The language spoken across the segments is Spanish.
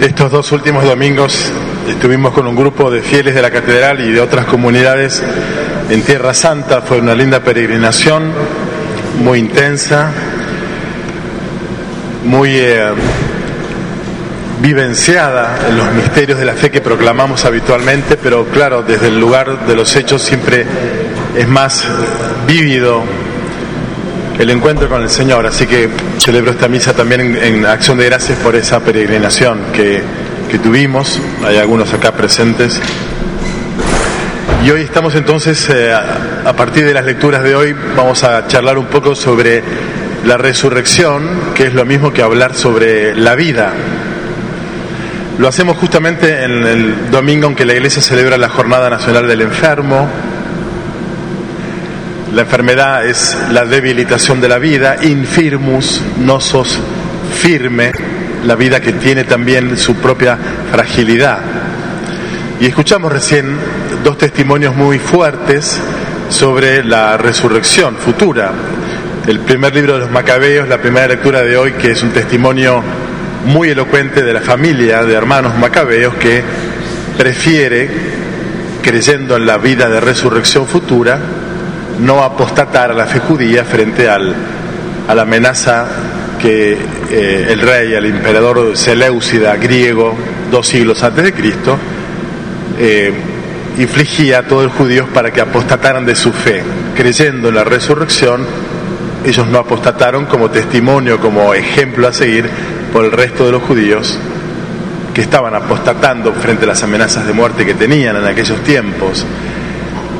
Estos dos últimos domingos estuvimos con un grupo de fieles de la catedral y de otras comunidades en Tierra Santa. Fue una linda peregrinación, muy intensa, muy eh, vivenciada en los misterios de la fe que proclamamos habitualmente, pero claro, desde el lugar de los hechos siempre es más vívido el encuentro con el Señor. Así que celebro esta misa también en, acción de gracias por esa peregrinación que, que tuvimos. Hay algunos acá presentes. Y hoy estamos entonces, eh, a partir de las lecturas de hoy, vamos a charlar un poco sobre la resurrección, que es lo mismo que hablar sobre la vida. Lo hacemos justamente en el domingo en que la Iglesia celebra la Jornada Nacional del Enfermo, la enfermedad es la debilitación de la vida, infirmus, no sos firme, la vida que tiene también su propia fragilidad. Y escuchamos recién dos testimonios muy fuertes sobre la resurrección futura. El primer libro de los Macabeos, la primera lectura de hoy, que es un testimonio muy elocuente de la familia de hermanos Macabeos que prefiere, creyendo en la vida de resurrección futura, no apostatar a la fe judía frente al, a la amenaza que eh, el rey, el emperador Seleucida griego, dos siglos antes de Cristo, eh, infligía a todos los judíos para que apostataran de su fe. Creyendo en la resurrección, ellos no apostataron como testimonio, como ejemplo a seguir por el resto de los judíos que estaban apostatando frente a las amenazas de muerte que tenían en aquellos tiempos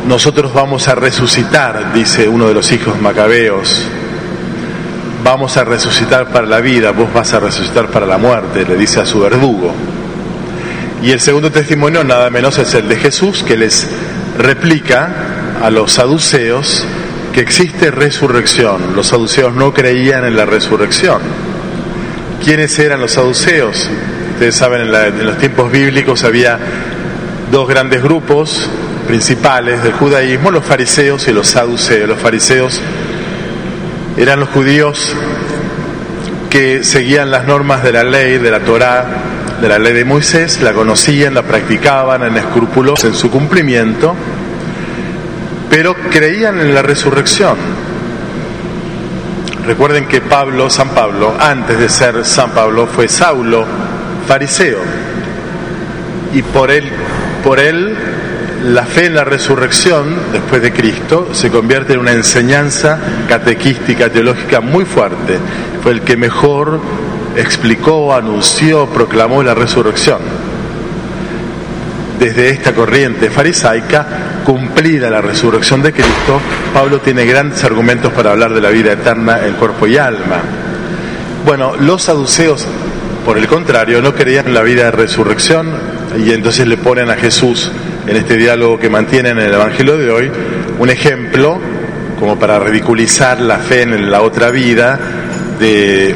nosotros vamos a resucitar, dice uno de los hijos macabeos. Vamos a resucitar para la vida, vos vas a resucitar para la muerte, le dice a su verdugo. Y el segundo testimonio nada menos es el de Jesús, que les replica a los saduceos que existe resurrección. Los saduceos no creían en la resurrección. ¿Quiénes eran los saduceos? Ustedes saben, en, en los tiempos bíblicos había dos grandes grupos, principales del judaísmo, los fariseos y los saduceos. Los fariseos eran los judíos que seguían las normas de la ley, de la Torá, de la ley de Moisés, la conocían, la practicaban, en escrúpulos en su cumplimiento, pero creían en la resurrección. Recuerden que Pablo, San Pablo, antes de ser San Pablo, fue Saulo, fariseo, y por él, por él la fe en la resurrección después de Cristo se convierte en una enseñanza catequística, teológica muy fuerte. Fue el que mejor explicó, anunció, proclamó la resurrección. Desde esta corriente farisaica, cumplida la resurrección de Cristo, Pablo tiene grandes argumentos para hablar de la vida eterna en cuerpo y alma. Bueno, los saduceos, por el contrario, no creían en la vida de resurrección y entonces le ponen a Jesús en este diálogo que mantienen en el Evangelio de hoy, un ejemplo como para ridiculizar la fe en la otra vida de,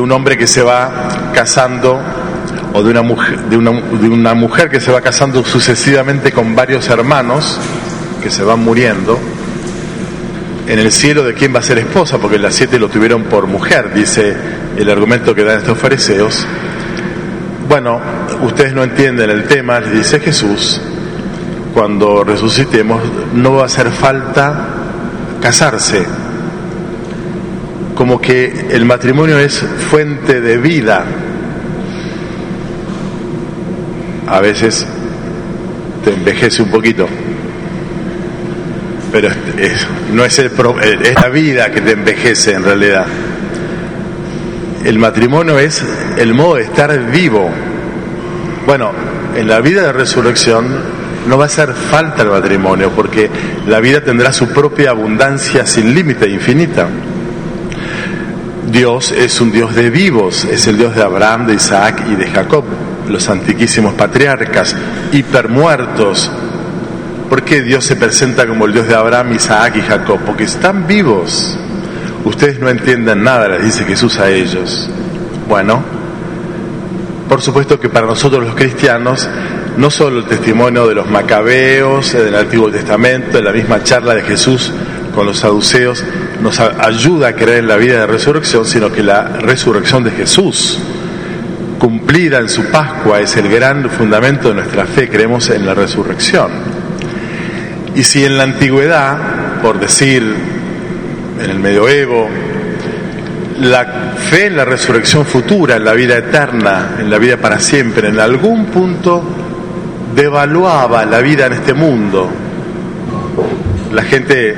un hombre que se va casando o de una, mujer, de, una, de una mujer que se va casando sucesivamente con varios hermanos que se van muriendo. En el cielo de quién va a ser esposa, porque las siete lo tuvieron por mujer, dice el argumento que dan estos fariseos. Bueno, ustedes no entienden el tema, les dice Jesús, cuando resucitemos, no va a hacer falta casarse. Como que el matrimonio es fuente de vida. A veces te envejece un poquito, pero no es, el, es la vida que te envejece en realidad. El matrimonio es el modo de estar vivo. Bueno, en la vida de resurrección no va a hacer falta el matrimonio porque la vida tendrá su propia abundancia sin límite, infinita. Dios es un Dios de vivos, es el Dios de Abraham, de Isaac y de Jacob, los antiquísimos patriarcas, hipermuertos. ¿Por qué Dios se presenta como el Dios de Abraham, Isaac y Jacob? Porque están vivos. Ustedes no entienden nada, les dice Jesús a ellos. Bueno, por supuesto que para nosotros los cristianos no solo el testimonio de los macabeos, del Antiguo Testamento, de la misma charla de Jesús con los saduceos, nos ayuda a creer en la vida de resurrección, sino que la resurrección de Jesús, cumplida en su Pascua, es el gran fundamento de nuestra fe, creemos en la resurrección. Y si en la antigüedad, por decir, en el medioevo, la fe en la resurrección futura, en la vida eterna, en la vida para siempre, en algún punto devaluaba la vida en este mundo. La gente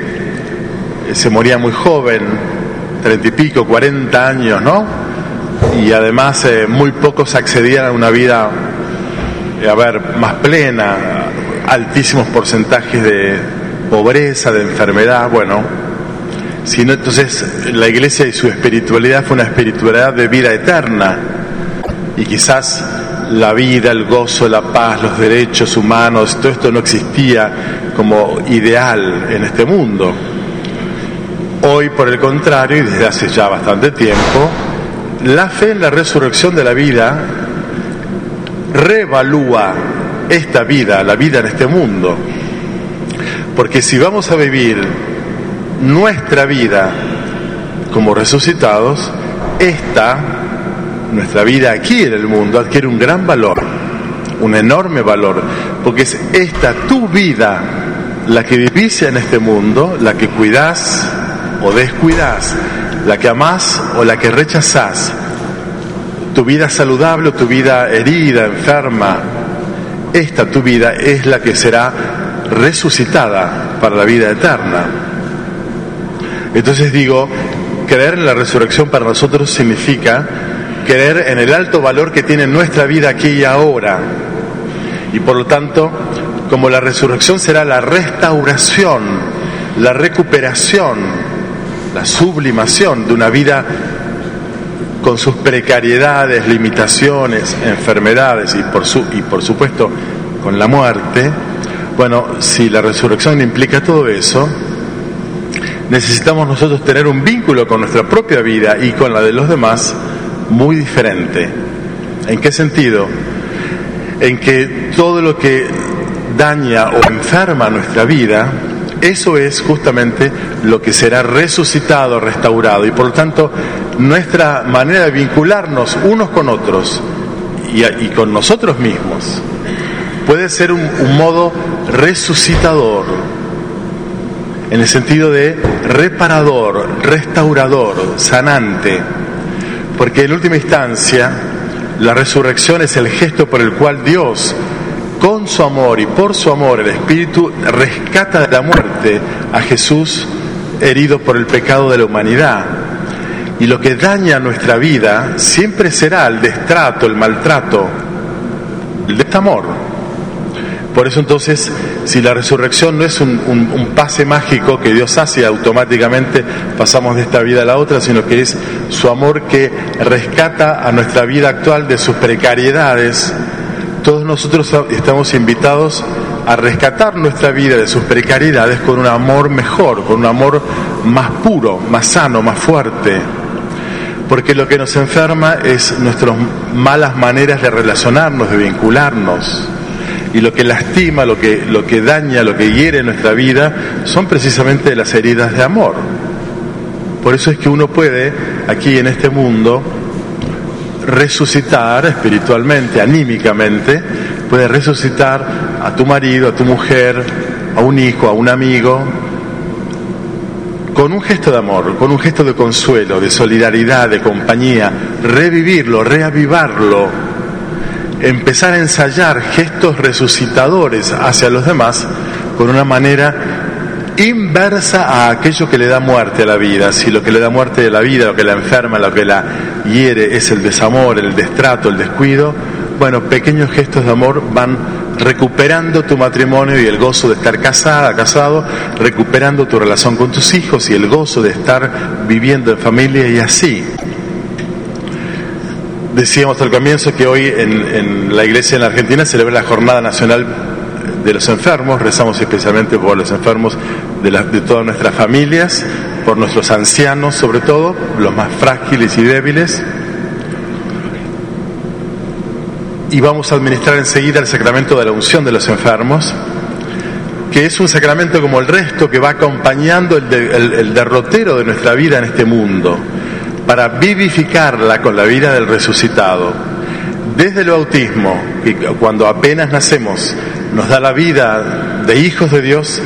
se moría muy joven, treinta y pico, cuarenta años, ¿no? Y además eh, muy pocos accedían a una vida, eh, a ver, más plena, altísimos porcentajes de pobreza, de enfermedad, bueno. Sino entonces la iglesia y su espiritualidad fue una espiritualidad de vida eterna. Y quizás la vida, el gozo, la paz, los derechos humanos, todo esto no existía como ideal en este mundo. Hoy, por el contrario, y desde hace ya bastante tiempo, la fe en la resurrección de la vida revalúa esta vida, la vida en este mundo. Porque si vamos a vivir nuestra vida como resucitados, esta, nuestra vida aquí en el mundo, adquiere un gran valor, un enorme valor, porque es esta tu vida la que vivís en este mundo, la que cuidás, o descuidas, la que amás o la que rechazás, tu vida saludable o tu vida herida, enferma, esta tu vida es la que será resucitada para la vida eterna. Entonces digo, creer en la resurrección para nosotros significa creer en el alto valor que tiene nuestra vida aquí y ahora. Y por lo tanto, como la resurrección será la restauración, la recuperación la sublimación de una vida con sus precariedades, limitaciones, enfermedades y por, y por supuesto con la muerte, bueno, si la resurrección implica todo eso, necesitamos nosotros tener un vínculo con nuestra propia vida y con la de los demás muy diferente. ¿En qué sentido? En que todo lo que daña o enferma nuestra vida, eso es justamente lo que será resucitado, restaurado. Y por lo tanto, nuestra manera de vincularnos unos con otros y, con nosotros mismos puede ser un, modo resucitador, en el sentido de reparador, restaurador, sanante. Porque en última instancia, la resurrección es el gesto por el cual Dios con su amor y por su amor el Espíritu rescata de la muerte a Jesús herido por el pecado de la humanidad. Y lo que daña nuestra vida siempre será el destrato, el maltrato, el desamor. Por eso entonces, si la resurrección no es un, pase mágico que Dios hace automáticamente pasamos de esta vida a la otra, sino que es su amor que rescata a nuestra vida actual de sus precariedades, todos nosotros estamos invitados a rescatar nuestra vida de sus precariedades con un amor mejor, con un amor más puro, más sano, más fuerte. Porque lo que nos enferma es nuestras malas maneras de relacionarnos, de vincularnos. Y lo que lastima, lo que, lo que daña, lo que hiere nuestra vida son precisamente las heridas de amor. Por eso es que uno puede, aquí en este mundo, resucitar espiritualmente, anímicamente, puede resucitar a tu marido, a tu mujer, a un hijo, a un amigo, con un gesto de amor, con un gesto de consuelo, de solidaridad, de compañía, revivirlo, reavivarlo, empezar a ensayar gestos resucitadores hacia los demás con una manera inversa a aquello que le da muerte a la vida. Si lo que le da muerte a la vida, lo que la enferma, lo que la hiere es el desamor, el destrato, el descuido, bueno, pequeños gestos de amor van recuperando tu matrimonio y el gozo de estar casada, casado, recuperando tu relación con tus hijos y el gozo de estar viviendo en familia y así. Decíamos al comienzo que hoy en, la iglesia en la Argentina celebra la Jornada Nacional de los enfermos, rezamos especialmente por los enfermos de, de todas nuestras familias, por nuestros ancianos sobre todo, los más frágiles y débiles. Y vamos a administrar enseguida el sacramento de la unción de los enfermos, que es un sacramento como el resto que va acompañando el, el, el derrotero de nuestra vida en este mundo, para vivificarla con la vida del resucitado. Desde el bautismo, que cuando apenas nacemos nos da la vida de hijos de Dios,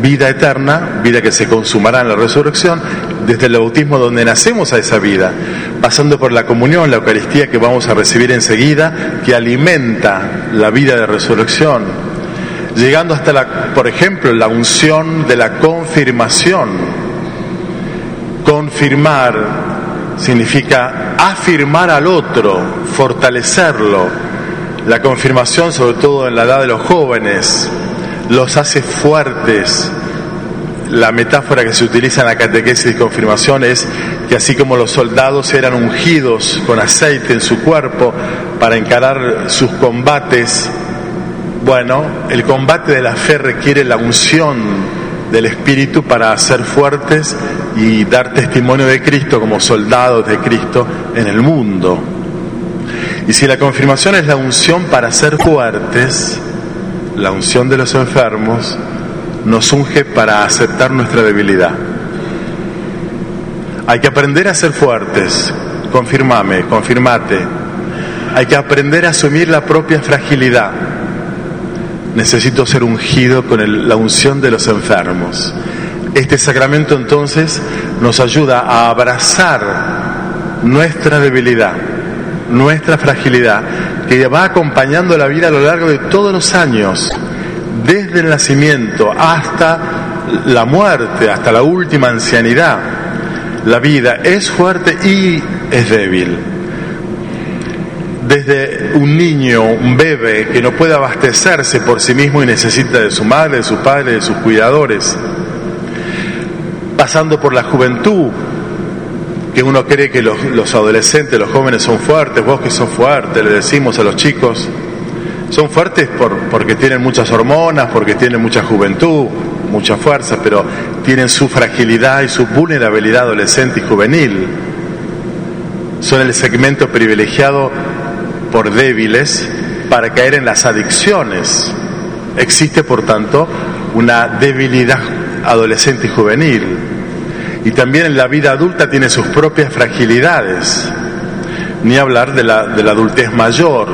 vida eterna, vida que se consumará en la resurrección, desde el bautismo donde nacemos a esa vida, pasando por la comunión, la Eucaristía que vamos a recibir enseguida, que alimenta la vida de resurrección, llegando hasta la, por ejemplo, la unción de la confirmación. Confirmar significa afirmar al otro, fortalecerlo. La confirmación, sobre todo en la edad de los jóvenes, los hace fuertes. La metáfora que se utiliza en la catequesis de confirmación es que así como los soldados eran ungidos con aceite en su cuerpo para encarar sus combates, bueno, el combate de la fe requiere la unción del Espíritu para ser fuertes y dar testimonio de Cristo como soldados de Cristo en el mundo. Y si la confirmación es la unción para ser fuertes, la unción de los enfermos nos unge para aceptar nuestra debilidad. Hay que aprender a ser fuertes, confirmame, confirmate. Hay que aprender a asumir la propia fragilidad. Necesito ser ungido con el, la unción de los enfermos. Este sacramento entonces nos ayuda a abrazar nuestra debilidad, nuestra fragilidad, que va acompañando la vida a lo largo de todos los años, desde el nacimiento hasta la muerte, hasta la última ancianidad. La vida es fuerte y es débil. Desde un niño, un bebé que no puede abastecerse por sí mismo y necesita de su madre, de su padre, de sus cuidadores, pasando por la juventud, que uno cree que los, adolescentes, los jóvenes son fuertes, vos que sos fuertes, le decimos a los chicos, son fuertes por, porque tienen muchas hormonas, porque tienen mucha juventud, mucha fuerza, pero tienen su fragilidad y su vulnerabilidad adolescente y juvenil. Son el segmento privilegiado por débiles para caer en las adicciones. Existe, por tanto, una debilidad adolescente y juvenil y también en la vida adulta tiene sus propias fragilidades, ni hablar de la, de la adultez mayor.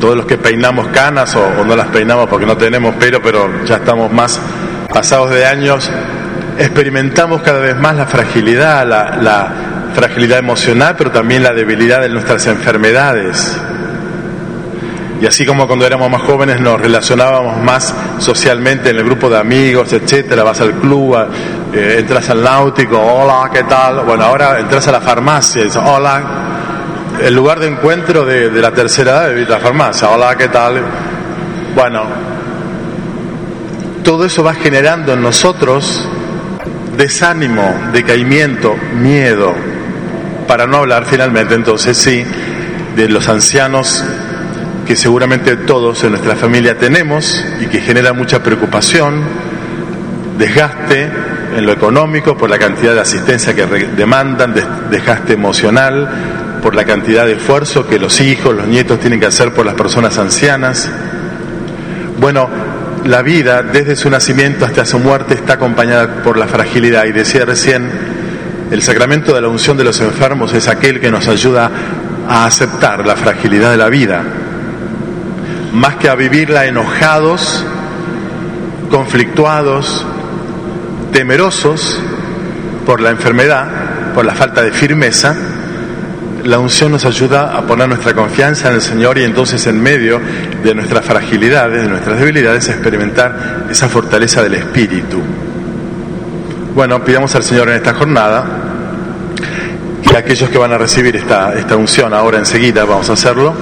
Todos los que peinamos canas o, no las peinamos porque no tenemos pelo, pero ya estamos más pasados de años, experimentamos cada vez más la fragilidad, la, la fragilidad emocional, pero también la debilidad de nuestras enfermedades. Y así como cuando éramos más jóvenes nos relacionábamos más socialmente en el grupo de amigos, etcétera, vas al club, eh, entras al náutico, hola, ¿qué tal? Bueno, ahora entras a la farmacia y dices, hola, el lugar de encuentro de, de la tercera edad es la farmacia, hola, ¿qué tal? Bueno, todo eso va generando en nosotros desánimo, decaimiento, miedo, para no hablar finalmente entonces sí de los ancianos que seguramente todos en nuestra familia tenemos y que genera mucha preocupación, desgaste en lo económico por la cantidad de asistencia que demandan, desgaste emocional por la cantidad de esfuerzo que los hijos, los nietos tienen que hacer por las personas ancianas. Bueno, la vida desde su nacimiento hasta su muerte está acompañada por la fragilidad y decía recién, el sacramento de la unción de los enfermos es aquel que nos ayuda a aceptar la fragilidad de la vida, más que a vivirla enojados, conflictuados, temerosos por la enfermedad, por la falta de firmeza, la unción nos ayuda a poner nuestra confianza en el Señor y entonces en medio de nuestras fragilidades, de nuestras debilidades, experimentar esa fortaleza del Espíritu. Bueno, pidamos al Señor en esta jornada que aquellos que van a recibir esta, esta unción ahora enseguida, vamos a hacerlo,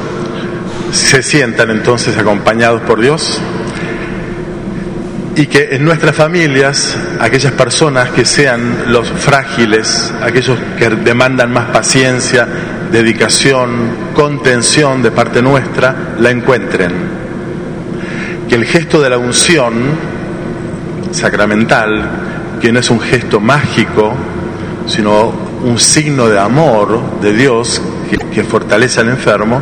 se sientan entonces acompañados por Dios y que en nuestras familias aquellas personas que sean los frágiles, aquellos que demandan más paciencia, dedicación, contención de parte nuestra, la encuentren. Que el gesto de la unción sacramental, que no es un gesto mágico, sino un signo de amor de Dios que, fortalece al enfermo,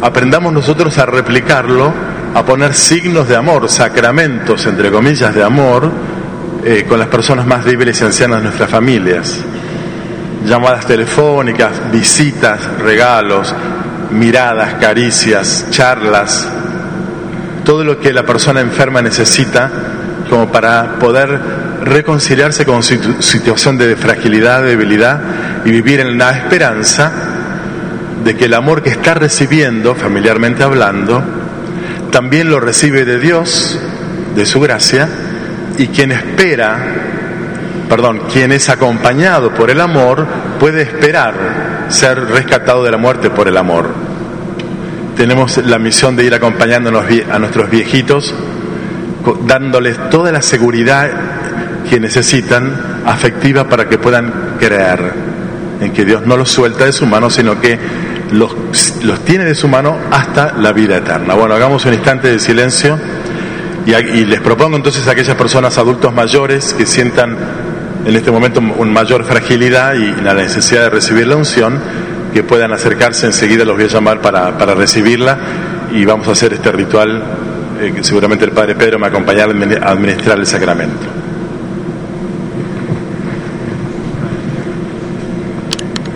aprendamos nosotros a replicarlo a poner signos de amor, sacramentos, entre comillas, de amor, eh, con las personas más débiles y ancianas de nuestras familias. Llamadas telefónicas, visitas, regalos, miradas, caricias, charlas, todo lo que la persona enferma necesita como para poder reconciliarse con su situación de fragilidad, debilidad y vivir en la esperanza de que el amor que está recibiendo, familiarmente hablando, también lo recibe de Dios, de su gracia, y quien espera, perdón, quien es acompañado por el amor, puede esperar ser rescatado de la muerte por el amor. Tenemos la misión de ir acompañándonos a nuestros viejitos, dándoles toda la seguridad que necesitan afectiva para que puedan creer en que Dios no los suelta de su mano, sino que los, los tiene de su mano hasta la vida eterna. Bueno, hagamos un instante de silencio y, les propongo entonces a aquellas personas adultos mayores que sientan en este momento una mayor fragilidad y la necesidad de recibir la unción, que puedan acercarse, enseguida los voy a llamar para, para recibirla y vamos a hacer este ritual, seguramente el Padre Pedro me acompañará a administrar el sacramento.